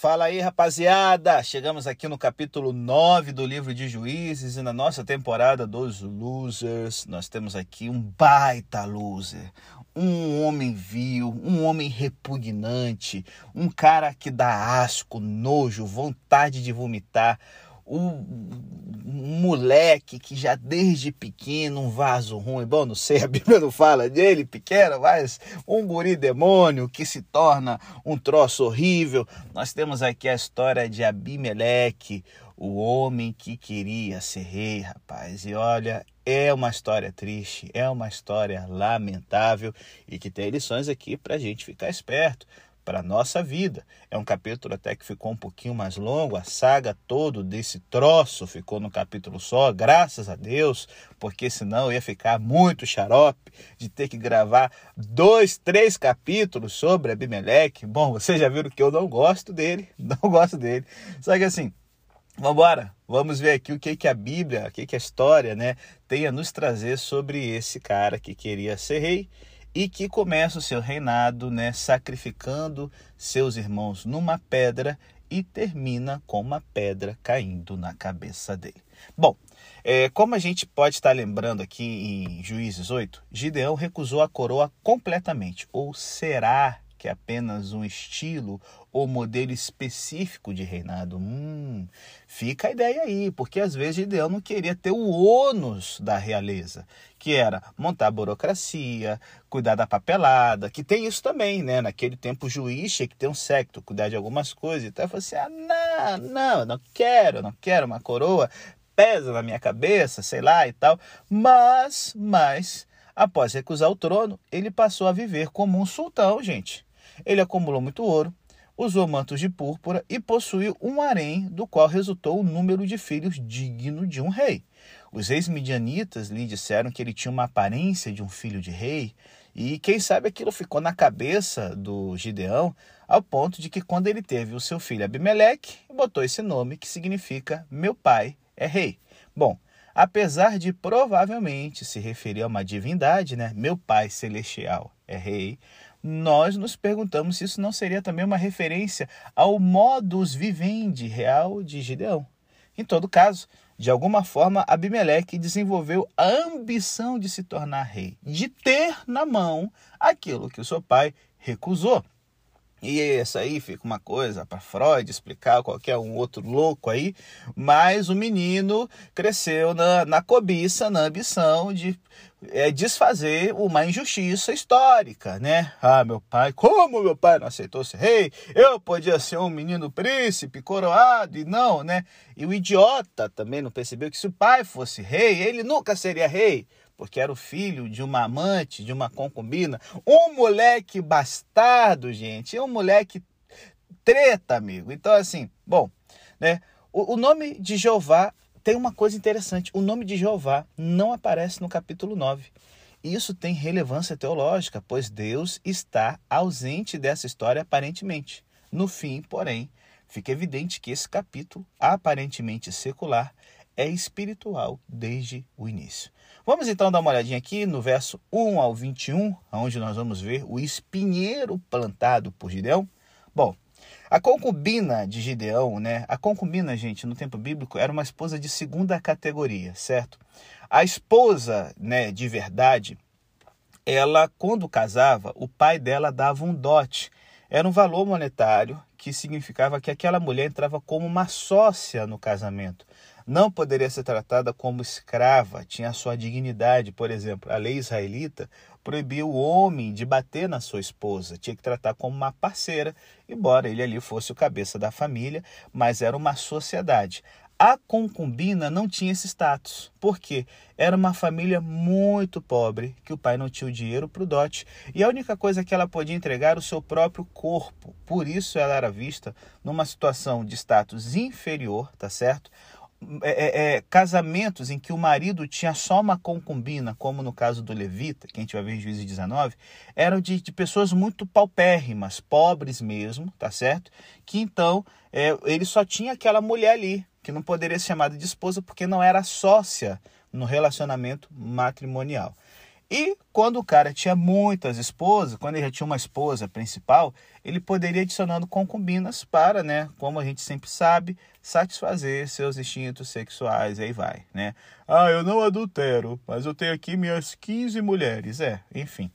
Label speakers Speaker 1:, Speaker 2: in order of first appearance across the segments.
Speaker 1: Fala aí, rapaziada! Chegamos aqui no capítulo 9 do livro de Juízes e na nossa temporada dos Losers, nós temos aqui um baita loser, um homem vil, um homem repugnante, um cara que dá asco, nojo, vontade de vomitar, um, moleque que já desde pequeno, um vaso ruim, bom, não sei, a Bíblia não fala dele, pequeno, mas um guri demônio que se torna um troço horrível. Nós temos aqui a história de Abimeleque, o homem que queria ser rei, rapaz. E olha, é uma história triste, é uma história lamentável e que tem lições aqui para a gente ficar esperto para a nossa vida. É um capítulo até que ficou um pouquinho mais longo, a saga todo desse troço ficou no capítulo só, graças a Deus, porque senão ia ficar muito xarope de ter que gravar dois, três capítulos sobre Abimeleque. Bom, vocês já viram que eu não gosto dele, não gosto dele. Só que assim, Vamos embora, vamos ver aqui o que, que a Bíblia, o que, que a história né, tem a nos trazer sobre esse cara que queria ser rei e que começa o seu reinado né, sacrificando seus irmãos numa pedra e termina com uma pedra caindo na cabeça dele. Bom, é, como a gente pode estar lembrando aqui em Juízes 8, Gideão recusou a coroa completamente, ou será que é apenas um estilo ou modelo específico de reinado? Hum, fica a ideia aí, porque às vezes Gideão não queria ter o ônus da realeza, que era montar a burocracia, cuidar da papelada, que tem isso também, né? Naquele tempo o juiz tinha que ter um secto, cuidar de algumas coisas. Então eu falei assim: ah, não, não, não quero, não quero uma coroa, pesa na minha cabeça, sei lá e tal. Mas, mas, após recusar o trono, ele passou a viver como um sultão, gente. Ele acumulou muito ouro, usou mantos de púrpura e possuiu um harém, do qual resultou o número de filhos digno de um rei. Os reis midianitas lhe disseram que ele tinha uma aparência de um filho de rei, e quem sabe aquilo ficou na cabeça do Gideão, ao ponto de que quando ele teve o seu filho Abimeleque, botou esse nome que significa meu pai é rei. Bom, apesar de provavelmente se referir a uma divindade, né? Meu pai celestial é rei nós nos perguntamos se isso não seria também uma referência ao modus vivendi real de Gideão. Em todo caso, de alguma forma, Abimeleque desenvolveu a ambição de se tornar rei, de ter na mão aquilo que o seu pai recusou. E essa aí fica uma coisa para Freud explicar, qualquer um outro louco aí, mas o menino cresceu na, na cobiça, na ambição de é, desfazer uma injustiça histórica, né? Ah, meu pai, como meu pai não aceitou ser rei? Eu podia ser um menino príncipe, coroado, e não, né? E o idiota também não percebeu que se o pai fosse rei, ele nunca seria rei porque era o filho de uma amante, de uma concubina, um moleque bastardo, gente, é um moleque treta, amigo. Então, assim, bom, né? O, o nome de Jeová tem uma coisa interessante: o nome de Jeová não aparece no capítulo 9. Isso tem relevância teológica, pois Deus está ausente dessa história aparentemente. No fim, porém, fica evidente que esse capítulo, aparentemente secular, é espiritual desde o início. Vamos então dar uma olhadinha aqui no verso 1 ao 21, onde nós vamos ver o espinheiro plantado por Gideão. Bom, a concubina de Gideão, né? A concubina, gente, no tempo bíblico era uma esposa de segunda categoria, certo? A esposa, né, de verdade, ela quando casava, o pai dela dava um dote. Era um valor monetário que significava que aquela mulher entrava como uma sócia no casamento não poderia ser tratada como escrava, tinha sua dignidade. Por exemplo, a lei israelita proibia o homem de bater na sua esposa, tinha que tratar como uma parceira, embora ele ali fosse o cabeça da família, mas era uma sociedade. A concubina não tinha esse status, porque era uma família muito pobre, que o pai não tinha o dinheiro para o dote, e a única coisa que ela podia entregar era o seu próprio corpo. Por isso ela era vista numa situação de status inferior, tá certo? É, é, é, casamentos em que o marido tinha só uma concubina, como no caso do Levita, que a gente vai ver em Juízes 19, eram de, de pessoas muito paupérrimas, pobres mesmo, tá certo? Que então é, ele só tinha aquela mulher ali, que não poderia ser chamada de esposa porque não era sócia no relacionamento matrimonial. E quando o cara tinha muitas esposas, quando ele já tinha uma esposa principal, ele poderia adicionando concubinas para, né, como a gente sempre sabe, satisfazer seus instintos sexuais, aí vai, né? Ah, eu não adultero, mas eu tenho aqui minhas 15 mulheres, é, enfim.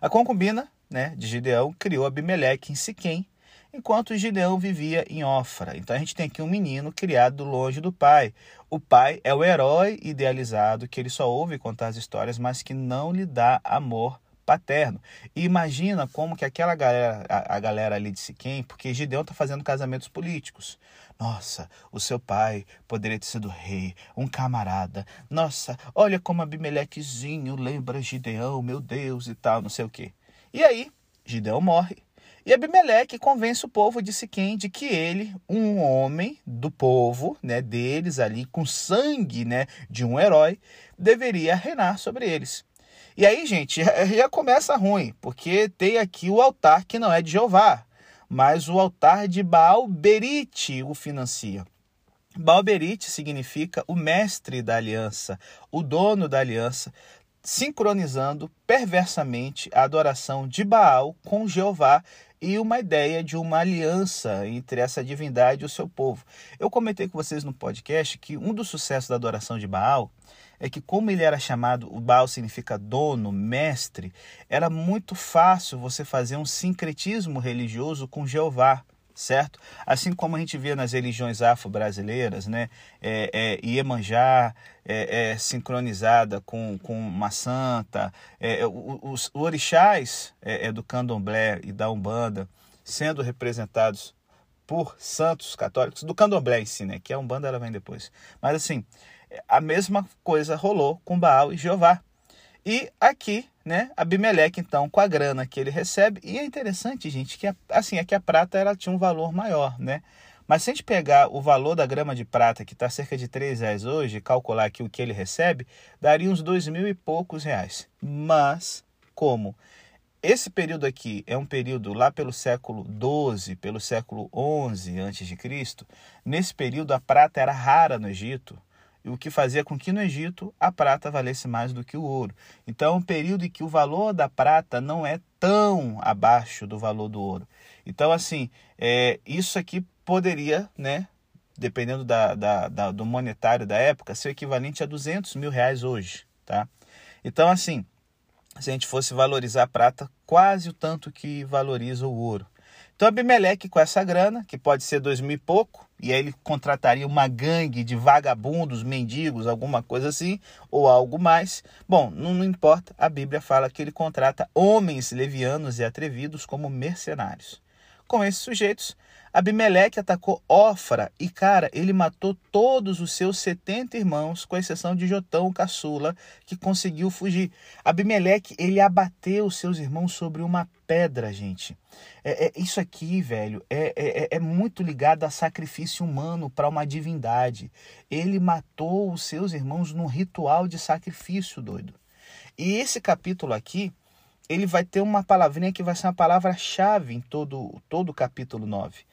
Speaker 1: A concubina, né, de Gideão criou Abimeleque em Siquém, enquanto Gideão vivia em Ofra. Então a gente tem aqui um menino criado longe do pai. O pai é o herói idealizado que ele só ouve contar as histórias, mas que não lhe dá amor paterno. E imagina como que aquela galera, a, a galera ali de Siquém, porque Gideão está fazendo casamentos políticos. Nossa, o seu pai poderia ter sido rei, um camarada. Nossa, olha como Abimelequezinho lembra Gideão, meu Deus e tal, não sei o quê. E aí, Gideão morre e Abimeleque convence o povo de Siquém de que ele, um homem do povo, né, deles ali, com sangue né, de um herói, deveria reinar sobre eles. E aí, gente, já começa ruim, porque tem aqui o altar que não é de Jeová, mas o altar de Baal Berite o financia. Baal Berite significa o mestre da aliança, o dono da aliança, sincronizando perversamente a adoração de Baal com Jeová e uma ideia de uma aliança entre essa divindade e o seu povo. Eu comentei com vocês no podcast que um dos sucessos da adoração de Baal é que como ele era chamado, o Baal significa dono, mestre, era muito fácil você fazer um sincretismo religioso com Jeová certo? Assim como a gente vê nas religiões afro-brasileiras, né? É, é, Iemanjá é, é, sincronizada com, com uma santa, é, é os, orixás é, é, do candomblé e da umbanda sendo representados por santos católicos, do candomblé em si, né? Que a umbanda ela vem depois. Mas assim, a mesma coisa rolou com Baal e Jeová. E aqui, né, Abimeleque, então, com a grana que ele recebe, e é interessante, gente, que a, assim, é que a prata ela tinha um valor maior, né? Mas se a gente pegar o valor da grama de prata, que está cerca de 3 reais hoje, calcular aqui o que ele recebe, daria uns dois mil e poucos reais. Mas, como esse período aqui é um período lá pelo século 12, pelo século 11 a.C., nesse período a prata era rara no Egito, o que fazia com que no Egito a prata valesse mais do que o ouro. Então, um período em que o valor da prata não é tão abaixo do valor do ouro. Então, assim, é, isso aqui poderia, né, dependendo da, da, da, do monetário da época, ser equivalente a 200 mil reais hoje, tá? Então, assim, se a gente fosse valorizar a prata, quase o tanto que valoriza o ouro. Então Abimeleque com essa grana, que pode ser dois mil e pouco, e aí ele contrataria uma gangue de vagabundos, mendigos, alguma coisa assim, ou algo mais. Bom, não, não importa, a Bíblia fala que ele contrata homens levianos e atrevidos como mercenários. Com esses sujeitos, Abimeleque atacou Ofra e, cara, ele matou todos os seus 70 irmãos, com exceção de Jotão, o caçula, que conseguiu fugir. Abimeleque, ele abateu seus irmãos sobre uma pedra, gente. É, é isso aqui, velho, é, é, é, é muito ligado a sacrifício humano para uma divindade. Ele matou os seus irmãos num ritual de sacrifício, doido. E esse capítulo aqui, ele vai ter uma palavrinha que vai ser uma palavra-chave em todo, todo o capítulo 9.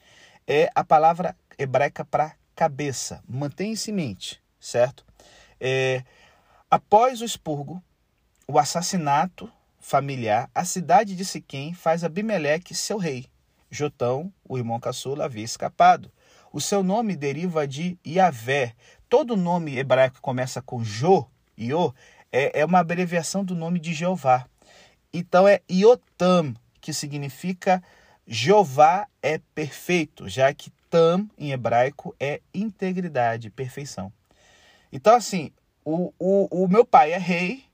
Speaker 1: É a palavra hebraica para cabeça. Mantenha isso em mente, certo? É, após o expurgo, o assassinato familiar, a cidade de Siquém faz Abimeleque seu rei. Jotão, o irmão caçula, havia escapado. O seu nome deriva de Yahvé. Todo nome hebraico que começa com Jo, Iô, é, é uma abreviação do nome de Jeová. Então é Iotam, que significa Jeová é perfeito, já que Tam em hebraico é integridade, perfeição. Então, assim, o, o, o meu pai é rei,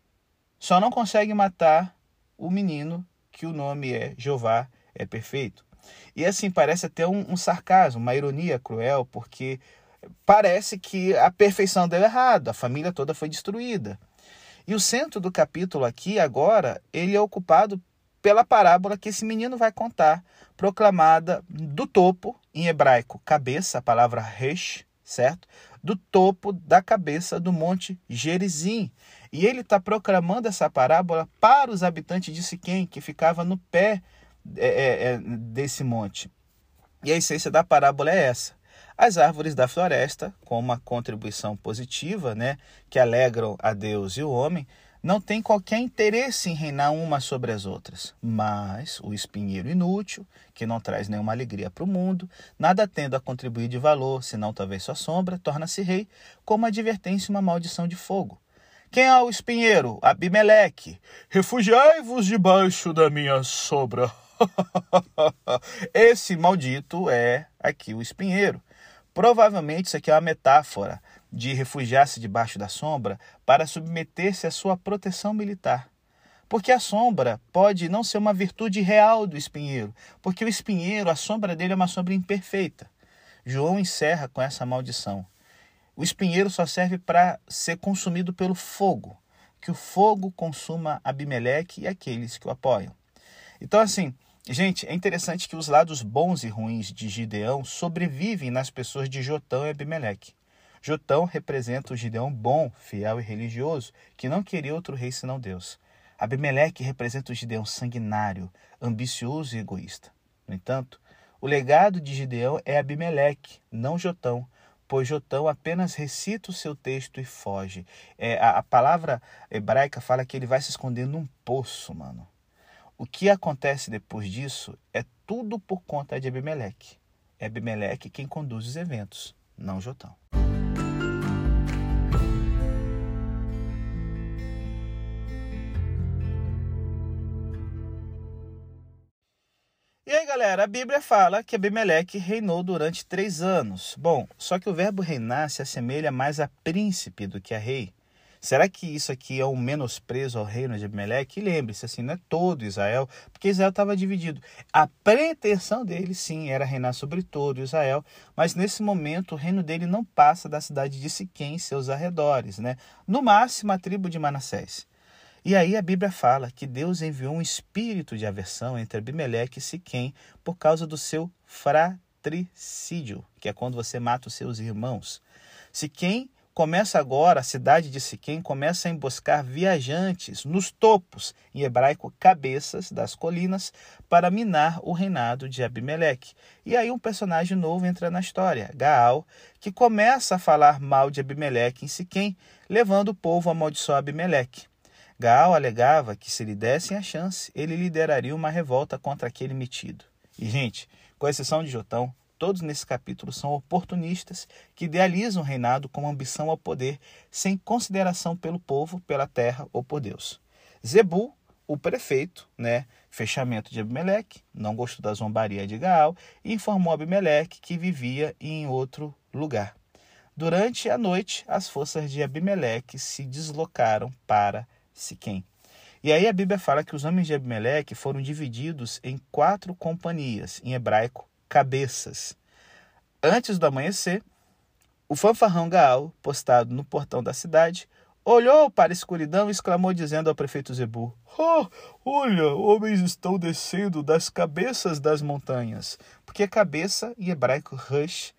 Speaker 1: só não consegue matar o menino que o nome é Jeová é perfeito. E assim, parece até um, um sarcasmo, uma ironia cruel, porque parece que a perfeição deu errado, a família toda foi destruída. E o centro do capítulo aqui, agora, ele é ocupado pela parábola que esse menino vai contar, proclamada do topo, em hebraico, cabeça, a palavra resh, certo? Do topo da cabeça do monte Gerizim. E ele está proclamando essa parábola para os habitantes de Siquém, que ficava no pé é, é, é desse monte. E a essência da parábola é essa. As árvores da floresta, com uma contribuição positiva, né, que alegram a Deus e o homem, não tem qualquer interesse em reinar uma sobre as outras, mas o espinheiro inútil, que não traz nenhuma alegria para o mundo, nada tendo a contribuir de valor, senão talvez sua sombra, torna-se rei, como advertência uma maldição de fogo. Quem é o espinheiro? Abimeleque. Refugiai-vos debaixo da minha sombra. Esse maldito é aqui o espinheiro. Provavelmente isso aqui é uma metáfora de refugiar-se debaixo da sombra para submeter-se à sua proteção militar. Porque a sombra pode não ser uma virtude real do espinheiro, porque o espinheiro, a sombra dele é uma sombra imperfeita. João encerra com essa maldição. O espinheiro só serve para ser consumido pelo fogo, que o fogo consuma Abimeleque e aqueles que o apoiam. Então, assim, gente, é interessante que os lados bons e ruins de Gideão sobrevivem nas pessoas de Jotão e Abimeleque. Jotão representa o Gideão bom, fiel e religioso, que não queria outro rei senão Deus. Abimeleque representa o Gideão sanguinário, ambicioso e egoísta. No entanto, o legado de Gideão é Abimeleque, não Jotão, pois Jotão apenas recita o seu texto e foge. É, a, a palavra hebraica fala que ele vai se esconder num poço, mano. O que acontece depois disso é tudo por conta de Abimeleque. É Abimeleque quem conduz os eventos, não Jotão. E aí, galera, a Bíblia fala que Abimeleque reinou durante três anos. Bom, só que o verbo reinar se assemelha mais a príncipe do que a rei. Será que isso aqui é um menosprezo ao reino de Abimeleque? lembre-se, assim, não é todo Israel, porque Israel estava dividido. A pretensão dele, sim, era reinar sobre todo Israel, mas nesse momento o reino dele não passa da cidade de Siquém e seus arredores, né? No máximo a tribo de Manassés. E aí a Bíblia fala que Deus enviou um espírito de aversão entre Abimeleque e Siquém por causa do seu fratricídio, que é quando você mata os seus irmãos. Siquém começa agora, a cidade de Siquém começa a emboscar viajantes nos topos, em hebraico cabeças das colinas, para minar o reinado de Abimeleque. E aí um personagem novo entra na história, Gaal, que começa a falar mal de Abimeleque em Siquém, levando o povo a amaldiçoar Abimeleque. Gaal alegava que se lhe dessem a chance, ele lideraria uma revolta contra aquele metido. E, gente, com exceção de Jotão, todos nesse capítulo são oportunistas que idealizam o reinado com ambição ao poder, sem consideração pelo povo, pela terra ou por Deus. Zebu, o prefeito, né, fechamento de Abimeleque, não gostou da zombaria de Gaal e informou Abimeleque que vivia em outro lugar. Durante a noite, as forças de Abimeleque se deslocaram para Siquém. E aí a Bíblia fala que os homens de Abimeleque foram divididos em quatro companhias, em hebraico, cabeças. Antes do amanhecer, o fanfarrão Gaal, postado no portão da cidade, olhou para a escuridão e exclamou dizendo ao prefeito Zebu: oh, olha, homens estão descendo das cabeças das montanhas. Porque cabeça em hebraico Rush,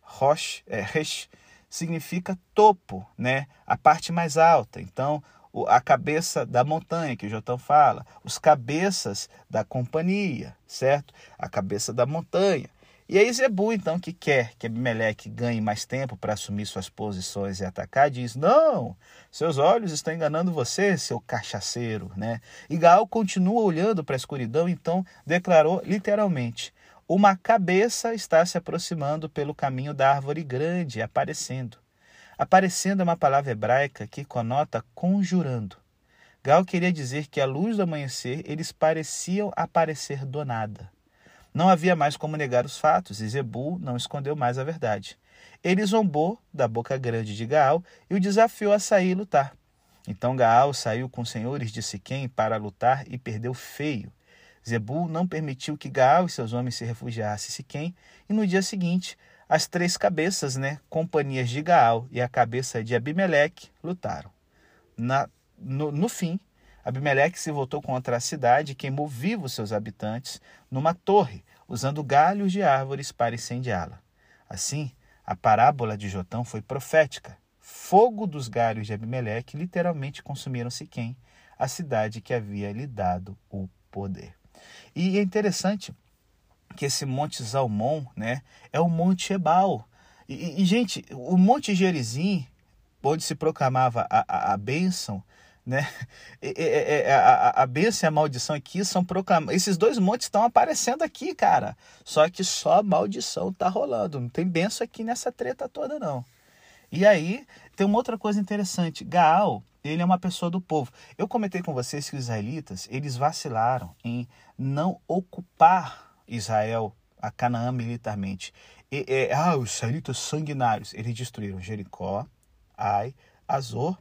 Speaker 1: Rosh, é, Resh, significa topo, né? A parte mais alta. Então, a cabeça da montanha, que o Jotão fala, os cabeças da companhia, certo? A cabeça da montanha. E aí Zebu, então, que quer que Abimeleque ganhe mais tempo para assumir suas posições e atacar, diz, não, seus olhos estão enganando você, seu cachaceiro, né? E Gaal continua olhando para a escuridão, então declarou literalmente, uma cabeça está se aproximando pelo caminho da árvore grande, aparecendo. Aparecendo uma palavra hebraica que conota conjurando. Gal queria dizer que à luz do amanhecer eles pareciam aparecer do nada. Não havia mais como negar os fatos e Zebu não escondeu mais a verdade. Ele zombou da boca grande de Gaal e o desafiou a sair e lutar. Então Gaal saiu com os senhores de Siquém para lutar e perdeu feio. Zebu não permitiu que Gaal e seus homens se refugiassem em Siquém e no dia seguinte as três cabeças, né, companhias de Gaal e a cabeça de Abimeleque, lutaram. Na, no, no fim, Abimeleque se voltou contra a cidade e queimou vivos seus habitantes numa torre, usando galhos de árvores para incendiá-la. Assim, a parábola de Jotão foi profética. Fogo dos galhos de Abimeleque literalmente consumiram Siquém, a cidade que havia lhe dado o poder. E é interessante que esse Monte Zalmon né, é o Monte Ebal. E, e, gente, o Monte Gerizim, onde se proclamava a, a, a bênção, né? A, a, a bênção e a maldição aqui são proclamados. Esses dois montes estão aparecendo aqui, cara. Só que só maldição tá rolando. Não tem benção aqui nessa treta toda, não. E aí, tem uma outra coisa interessante. Gaal, ele é uma pessoa do povo. Eu comentei com vocês que os israelitas, eles vacilaram em não ocupar Israel, a Canaã militarmente. E, e, ah, os israelitas sanguinários. Eles destruíram Jericó, Ai, Azor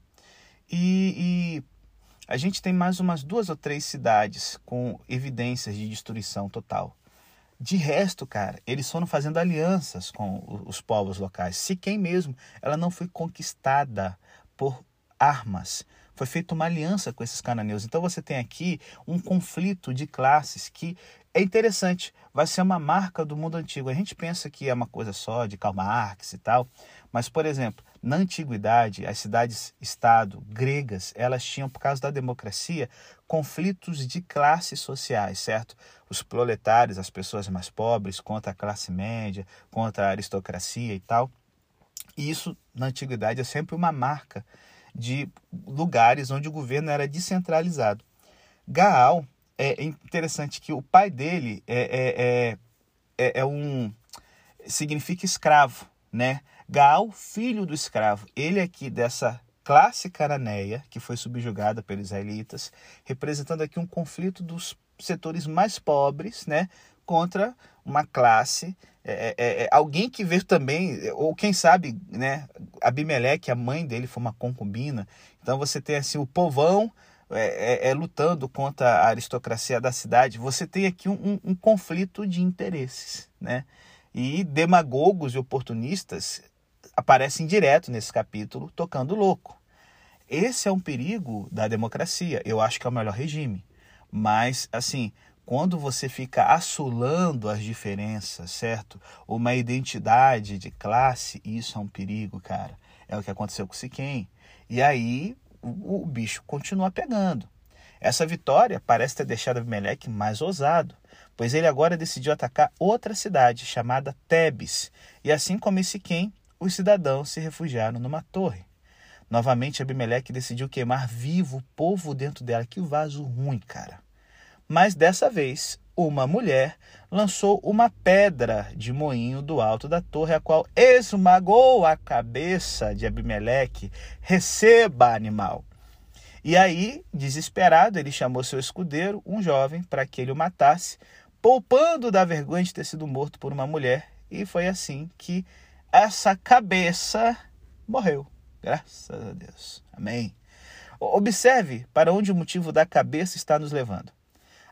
Speaker 1: e, e a gente tem mais umas duas ou três cidades com evidências de destruição total. De resto, cara, eles foram fazendo alianças com os povos locais. Siquém mesmo, ela não foi conquistada por armas. Foi feita uma aliança com esses cananeus. Então você tem aqui um conflito de classes que é interessante, vai ser uma marca do mundo antigo. A gente pensa que é uma coisa só de Karl Marx e tal, mas, por exemplo, na antiguidade, as cidades-estado gregas, elas tinham, por causa da democracia, conflitos de classes sociais, certo? Os proletários, as pessoas mais pobres, contra a classe média, contra a aristocracia e tal. E isso, na antiguidade, é sempre uma marca de lugares onde o governo era descentralizado. Gaal, é interessante que o pai dele é, é, é, é um significa escravo, né? Gaal, filho do escravo, ele aqui dessa classe cananeia que foi subjugada pelos israelitas, representando aqui um conflito dos setores mais pobres, né, contra uma classe, é, é, é, alguém que veio também, ou quem sabe, né, Abimeleque, a mãe dele foi uma concubina, então você tem assim o povão é, é, é, lutando contra a aristocracia da cidade, você tem aqui um, um, um conflito de interesses, né? E demagogos e oportunistas aparecem direto nesse capítulo tocando louco. Esse é um perigo da democracia. Eu acho que é o melhor regime. Mas, assim, quando você fica assolando as diferenças, certo? Uma identidade de classe, isso é um perigo, cara. É o que aconteceu com Siquém. E aí o, o bicho continua pegando. Essa vitória parece ter deixado Abimeleque mais ousado, pois ele agora decidiu atacar outra cidade chamada Tebes, e assim como Siquém, os cidadãos se refugiaram numa torre. Novamente, Abimeleque decidiu queimar vivo o povo dentro dela. Que vaso ruim, cara. Mas dessa vez, uma mulher lançou uma pedra de moinho do alto da torre, a qual esmagou a cabeça de Abimeleque. Receba, animal! E aí, desesperado, ele chamou seu escudeiro, um jovem, para que ele o matasse, poupando da vergonha de ter sido morto por uma mulher. E foi assim que essa cabeça morreu. Graças a Deus. Amém. Observe para onde o motivo da cabeça está nos levando.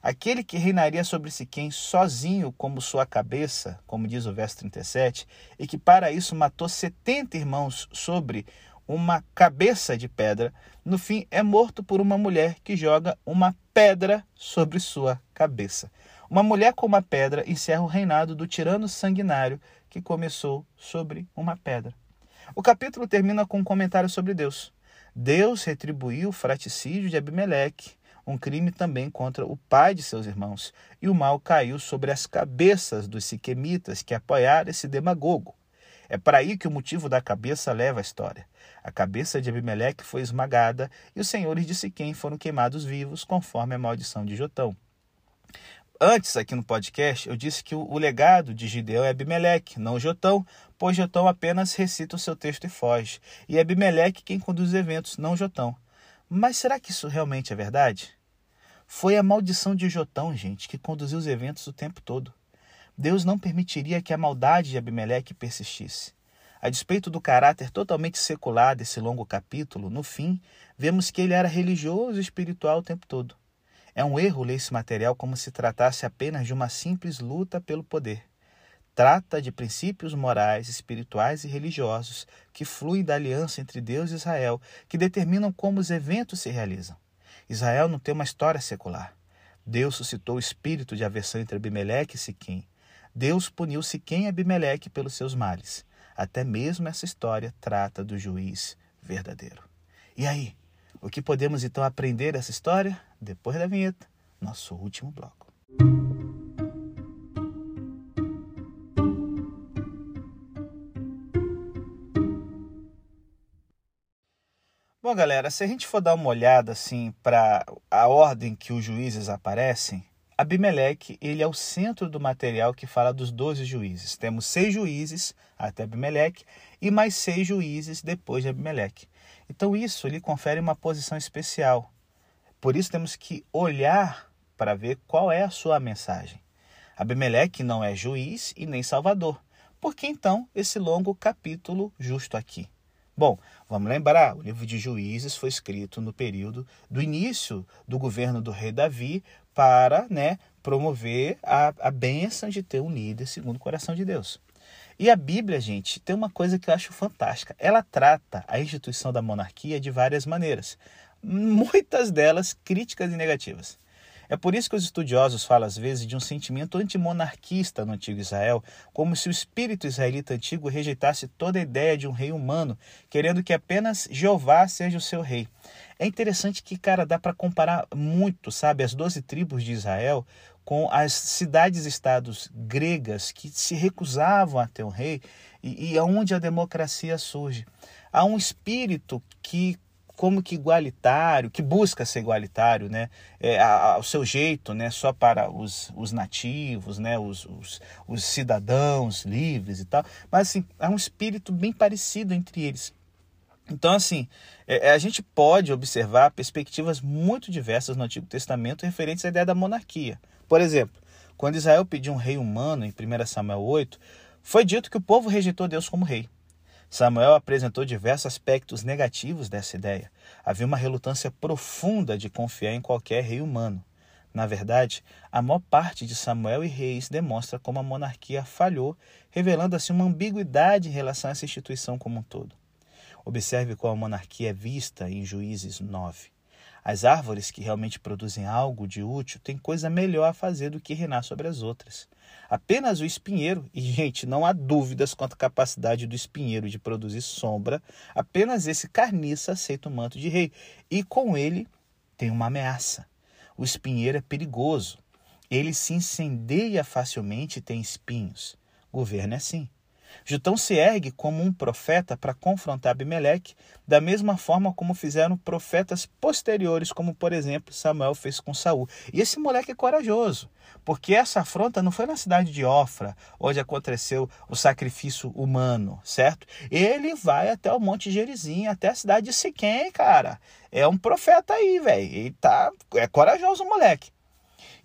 Speaker 1: Aquele que reinaria sobre Siquém sozinho como sua cabeça, como diz o verso 37, e que para isso matou setenta irmãos sobre uma cabeça de pedra, no fim é morto por uma mulher que joga uma pedra sobre sua cabeça. Uma mulher com uma pedra encerra o reinado do tirano sanguinário que começou sobre uma pedra. O capítulo termina com um comentário sobre Deus. Deus retribuiu o fraticídio de Abimeleque um crime também contra o pai de seus irmãos, e o mal caiu sobre as cabeças dos siquemitas que apoiaram esse demagogo. É para aí que o motivo da cabeça leva a história. A cabeça de Abimeleque foi esmagada e os senhores de Siquém foram queimados vivos, conforme a maldição de Jotão. Antes, aqui no podcast, eu disse que o legado de Gideão é Abimeleque, não Jotão, pois Jotão apenas recita o seu texto e foge. E é Abimeleque quem conduz os eventos, não Jotão. Mas será que isso realmente é verdade? Foi a maldição de Jotão, gente, que conduziu os eventos o tempo todo. Deus não permitiria que a maldade de Abimeleque persistisse. A despeito do caráter totalmente secular desse longo capítulo, no fim, vemos que ele era religioso e espiritual o tempo todo. É um erro ler esse material como se tratasse apenas de uma simples luta pelo poder. Trata de princípios morais, espirituais e religiosos que fluem da aliança entre Deus e Israel, que determinam como os eventos se realizam. Israel não tem uma história secular. Deus suscitou o espírito de aversão entre Abimeleque e Siquém. Deus puniu Siquém e Abimeleque pelos seus males. Até mesmo essa história trata do juiz verdadeiro. E aí, o que podemos então aprender dessa história? Depois da vinheta, nosso último bloco. Bom, galera, se a gente for dar uma olhada assim para a ordem que os juízes aparecem, Abimeleque ele é o centro do material que fala dos 12 juízes. Temos seis juízes até Abimeleque e mais seis juízes depois de Abimeleque. Então isso lhe confere uma posição especial. Por isso temos que olhar para ver qual é a sua mensagem. Abimeleque não é juiz e nem salvador. Por que então esse longo capítulo justo aqui? Bom, vamos lembrar, o livro de Juízes foi escrito no período do início do governo do rei Davi para né, promover a, a bênção de ter um líder segundo o coração de Deus. E a Bíblia, gente, tem uma coisa que eu acho fantástica. Ela trata a instituição da monarquia de várias maneiras, muitas delas críticas e negativas. É por isso que os estudiosos falam às vezes de um sentimento antimonarquista no antigo Israel, como se o espírito israelita antigo rejeitasse toda a ideia de um rei humano, querendo que apenas Jeová seja o seu rei. É interessante que, cara, dá para comparar muito, sabe, as doze tribos de Israel com as cidades-estados gregas que se recusavam a ter um rei e, e aonde a democracia surge. Há um espírito que como que igualitário, que busca ser igualitário, né? É, ao seu jeito, né? Só para os, os nativos, né? Os, os, os cidadãos livres e tal. Mas, assim, há um espírito bem parecido entre eles. Então, assim, é, é, a gente pode observar perspectivas muito diversas no Antigo Testamento referentes à ideia da monarquia. Por exemplo, quando Israel pediu um rei humano, em 1 Samuel 8, foi dito que o povo rejeitou Deus como rei. Samuel apresentou diversos aspectos negativos dessa ideia. Havia uma relutância profunda de confiar em qualquer rei humano. Na verdade, a maior parte de Samuel e Reis demonstra como a monarquia falhou, revelando assim uma ambiguidade em relação a essa instituição como um todo. Observe como a monarquia é vista em Juízes 9. As árvores que realmente produzem algo de útil têm coisa melhor a fazer do que reinar sobre as outras. Apenas o espinheiro, e gente, não há dúvidas quanto à capacidade do espinheiro de produzir sombra, apenas esse carniça aceita o manto de rei. E com ele tem uma ameaça. O espinheiro é perigoso. Ele se incendeia facilmente e tem espinhos. O governo é assim. Jutão se ergue como um profeta para confrontar Abimeleque, da mesma forma como fizeram profetas posteriores, como por exemplo Samuel fez com Saul. E esse moleque é corajoso, porque essa afronta não foi na cidade de Ofra, onde aconteceu o sacrifício humano, certo? Ele vai até o Monte Gerizim, até a cidade de Siquém, cara. É um profeta aí, velho. Ele tá é corajoso o moleque.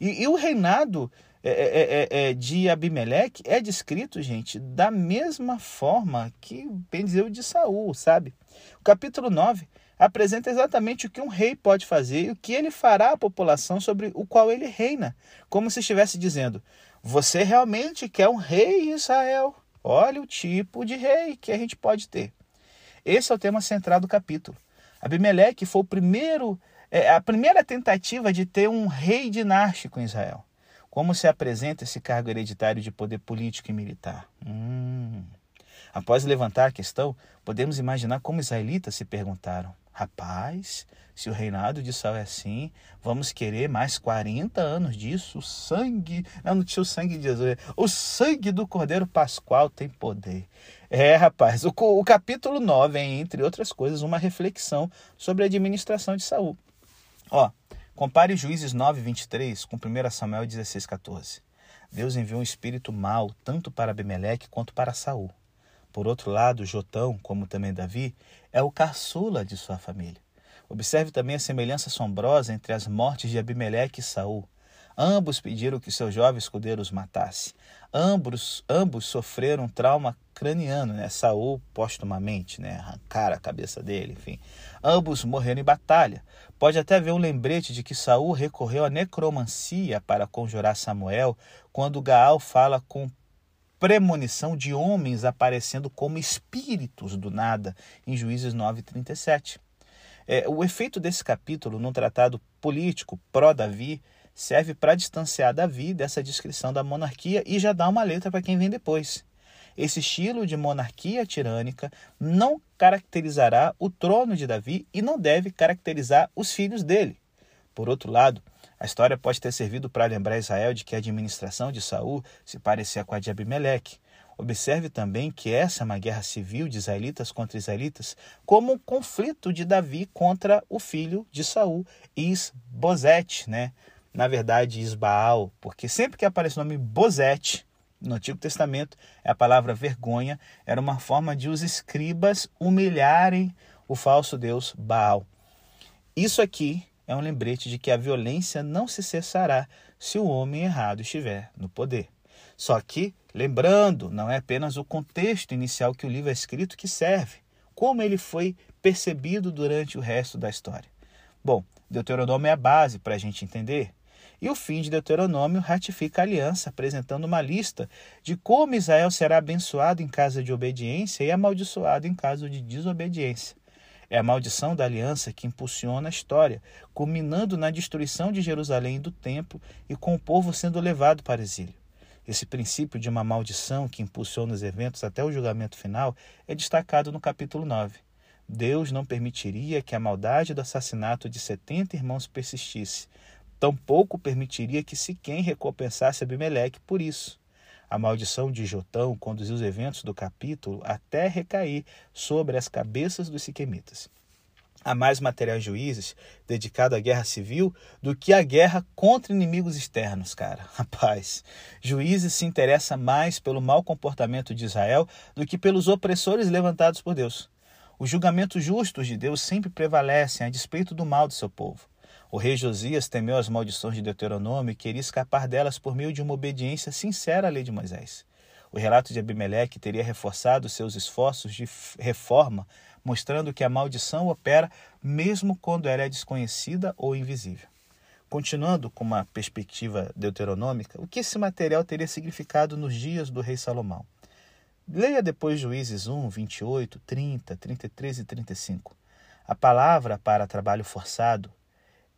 Speaker 1: E, e o reinado é é, é, é, é, de Abimeleque é descrito, gente, da mesma forma que Benzeu de Saul, sabe? O capítulo 9 apresenta exatamente o que um rei pode fazer e o que ele fará à população sobre o qual ele reina, como se estivesse dizendo: Você realmente quer um rei Israel? Olha o tipo de rei que a gente pode ter. Esse é o tema central do capítulo. Abimeleque foi o primeiro, é, a primeira tentativa de ter um rei dinástico em Israel. Como se apresenta esse cargo hereditário de poder político e militar? Hum. Após levantar a questão, podemos imaginar como israelitas se perguntaram: rapaz, se o reinado de Saul é assim, vamos querer mais 40 anos disso? O sangue, não, não tinha o sangue de Jesus, o sangue do Cordeiro Pascual tem poder. É, rapaz, o, o capítulo 9 é, entre outras coisas, uma reflexão sobre a administração de Saul. Ó, Compare Juízes 9, 23 com 1 Samuel 16, 14. Deus enviou um espírito mau tanto para Abimeleque quanto para Saul. Por outro lado, Jotão, como também Davi, é o caçula de sua família. Observe também a semelhança assombrosa entre as mortes de Abimeleque e Saul. Ambos pediram que seu jovem escudeiro os matasse. Ambos, ambos sofreram um trauma craniano, né? Saul postumamente, né? Arrancar a cabeça dele, enfim. Ambos morreram em batalha. Pode até haver um lembrete de que Saul recorreu à necromancia para conjurar Samuel, quando Gaal fala com premonição de homens aparecendo como espíritos do nada, em Juízes 9:37. É, o efeito desse capítulo, num tratado político pró-Davi, serve para distanciar Davi dessa descrição da monarquia e já dá uma letra para quem vem depois. Esse estilo de monarquia tirânica não caracterizará o trono de Davi e não deve caracterizar os filhos dele. Por outro lado, a história pode ter servido para lembrar Israel de que a administração de Saul se parecia com a de Abimeleque. Observe também que essa é uma guerra civil de israelitas contra israelitas, como um conflito de Davi contra o filho de Saul, Isbosete, né? Na verdade, Isbaal, porque sempre que aparece o nome Bosete no Antigo Testamento, é a palavra vergonha, era uma forma de os escribas humilharem o falso deus Baal. Isso aqui é um lembrete de que a violência não se cessará se o homem errado estiver no poder. Só que, lembrando, não é apenas o contexto inicial que o livro é escrito que serve, como ele foi percebido durante o resto da história. Bom, Deuteronômio é a base para a gente entender. E o fim de Deuteronômio ratifica a aliança, apresentando uma lista de como Israel será abençoado em caso de obediência e amaldiçoado em caso de desobediência. É a maldição da aliança que impulsiona a história, culminando na destruição de Jerusalém e do templo e com o povo sendo levado para exílio. Esse princípio de uma maldição que impulsiona os eventos até o julgamento final é destacado no capítulo 9. Deus não permitiria que a maldade do assassinato de 70 irmãos persistisse. Tampouco permitiria que Siquém recompensasse Abimeleque por isso. A maldição de Jotão conduziu os eventos do capítulo até recair sobre as cabeças dos siquemitas. Há mais material juízes dedicado à guerra civil do que à guerra contra inimigos externos, cara. Rapaz, juízes se interessa mais pelo mau comportamento de Israel do que pelos opressores levantados por Deus. Os julgamentos justos de Deus sempre prevalecem a despeito do mal do seu povo. O rei Josias temeu as maldições de Deuteronômio e queria escapar delas por meio de uma obediência sincera à lei de Moisés. O relato de Abimeleque teria reforçado seus esforços de reforma, mostrando que a maldição opera mesmo quando ela é desconhecida ou invisível. Continuando com uma perspectiva deuteronômica, o que esse material teria significado nos dias do rei Salomão? Leia depois Juízes 1, 28, 30, 33 e 35. A palavra para trabalho forçado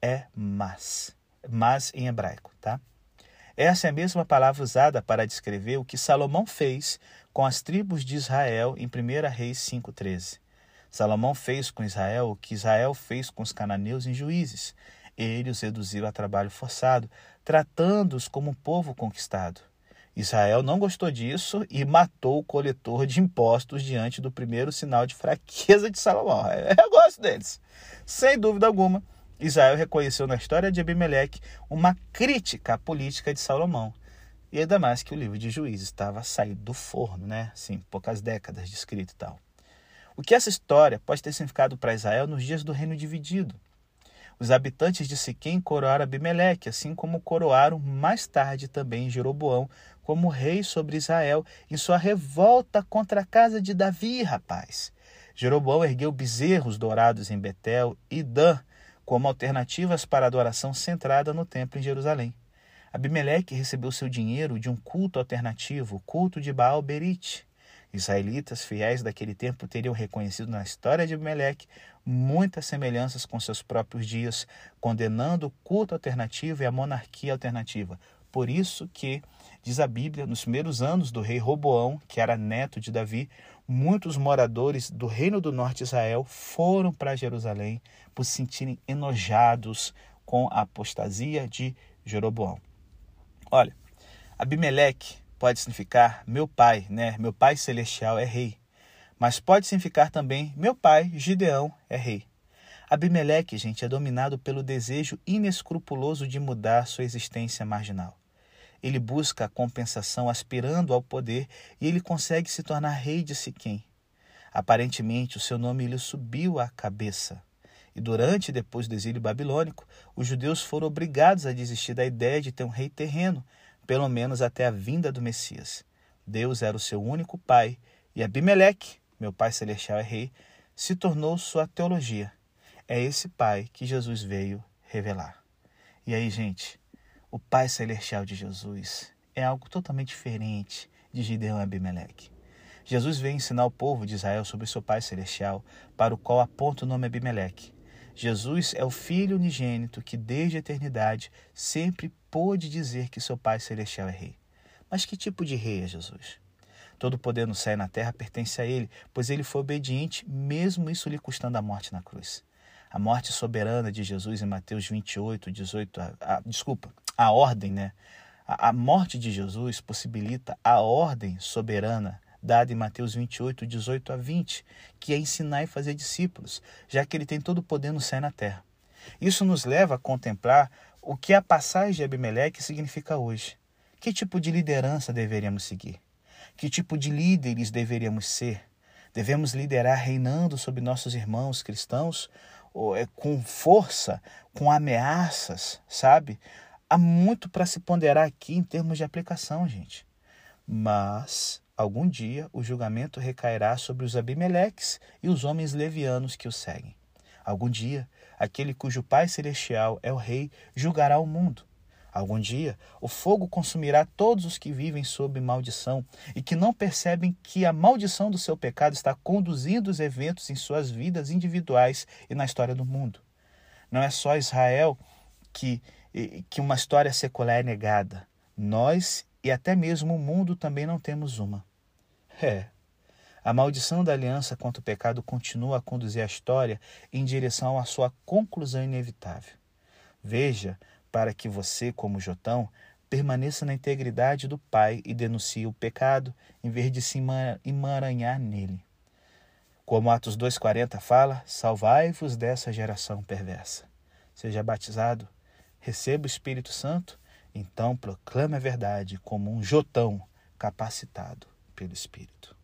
Speaker 1: é mas. Mas em hebraico, tá? Essa é a mesma palavra usada para descrever o que Salomão fez com as tribos de Israel em 1 Reis 5,13. Salomão fez com Israel o que Israel fez com os cananeus em Juízes. Ele os reduziu a trabalho forçado, tratando-os como um povo conquistado. Israel não gostou disso e matou o coletor de impostos diante do primeiro sinal de fraqueza de Salomão. Eu gosto deles. Sem dúvida alguma, Israel reconheceu na história de Abimeleque uma crítica à política de Salomão. E ainda mais que o livro de Juízes estava saído do forno, né? Sim, poucas décadas de escrito e tal. O que essa história pode ter significado para Israel nos dias do reino dividido? Os habitantes de Siquém coroaram Abimeleque, assim como coroaram mais tarde também Jeroboão como rei sobre Israel em sua revolta contra a casa de Davi, rapaz. Jeroboão ergueu bezerros dourados em Betel e Dan como alternativas para a adoração centrada no templo em Jerusalém. Abimeleque recebeu seu dinheiro de um culto alternativo, o culto de Baal Berit. Israelitas fiéis daquele tempo teriam reconhecido na história de Abimeleque muitas semelhanças com seus próprios dias, condenando o culto alternativo e a monarquia alternativa. Por isso que, diz a Bíblia, nos primeiros anos do rei Roboão, que era neto de Davi, muitos moradores do reino do norte de Israel foram para Jerusalém por se sentirem enojados com a apostasia de Jeroboão. Olha, Abimeleque pode significar meu pai, né? Meu pai celestial é rei. Mas pode significar também meu pai, Gideão, é rei. Abimeleque, gente, é dominado pelo desejo inescrupuloso de mudar sua existência marginal. Ele busca a compensação aspirando ao poder e ele consegue se tornar rei de Siquém. Aparentemente, o seu nome lhe subiu à cabeça. E durante e depois do exílio babilônico, os judeus foram obrigados a desistir da ideia de ter um rei terreno, pelo menos até a vinda do Messias. Deus era o seu único pai, e Abimeleque, meu pai celestial é rei, se tornou sua teologia. É esse pai que Jesus veio revelar. E aí, gente, o Pai Celestial de Jesus é algo totalmente diferente de Gideão e Abimeleque. Jesus veio ensinar o povo de Israel sobre seu Pai Celestial, para o qual aponta o nome Abimeleque. Jesus é o Filho unigênito que, desde a eternidade, sempre pôde dizer que seu Pai Celestial é Rei. Mas que tipo de rei é Jesus? Todo o poder no céu e na terra pertence a ele, pois ele foi obediente, mesmo isso lhe custando a morte na cruz. A morte soberana de Jesus em Mateus 28, 18, a, a, desculpa, a ordem, né? A, morte de Jesus possibilita a ordem soberana dada em Mateus 28, 18 a 20, que é ensinar e fazer discípulos, já que ele tem todo o poder no céu e na terra. Isso nos leva a contemplar o que a passagem de Abimeleque significa hoje. Que tipo de liderança deveríamos seguir? Que tipo de líderes deveríamos ser? Devemos liderar reinando sobre nossos irmãos cristãos é, com força, com ameaças, sabe? Há muito para se ponderar aqui em termos de aplicação, gente. Mas algum dia o julgamento recairá sobre os Abimeleques e os homens levianos que o seguem. Algum dia, aquele cujo Pai Celestial é o Rei julgará o mundo. Algum dia, o fogo consumirá todos os que vivem sob maldição e que não percebem que a maldição do seu pecado está conduzindo os eventos em suas vidas individuais e na história do mundo. Não é só Israel que, que uma história secular é negada. Nós e até mesmo o mundo também não temos uma. É. A maldição da aliança contra o pecado continua a conduzir a história em direção à sua conclusão inevitável. Veja para que você, como Jotão, permaneça na integridade do Pai e denuncie o pecado, em vez de se emaranhar nele. Como Atos 2,40 fala, salvai-vos dessa geração perversa. Seja batizado, receba o Espírito Santo, então proclame a verdade como um Jotão capacitado pelo Espírito.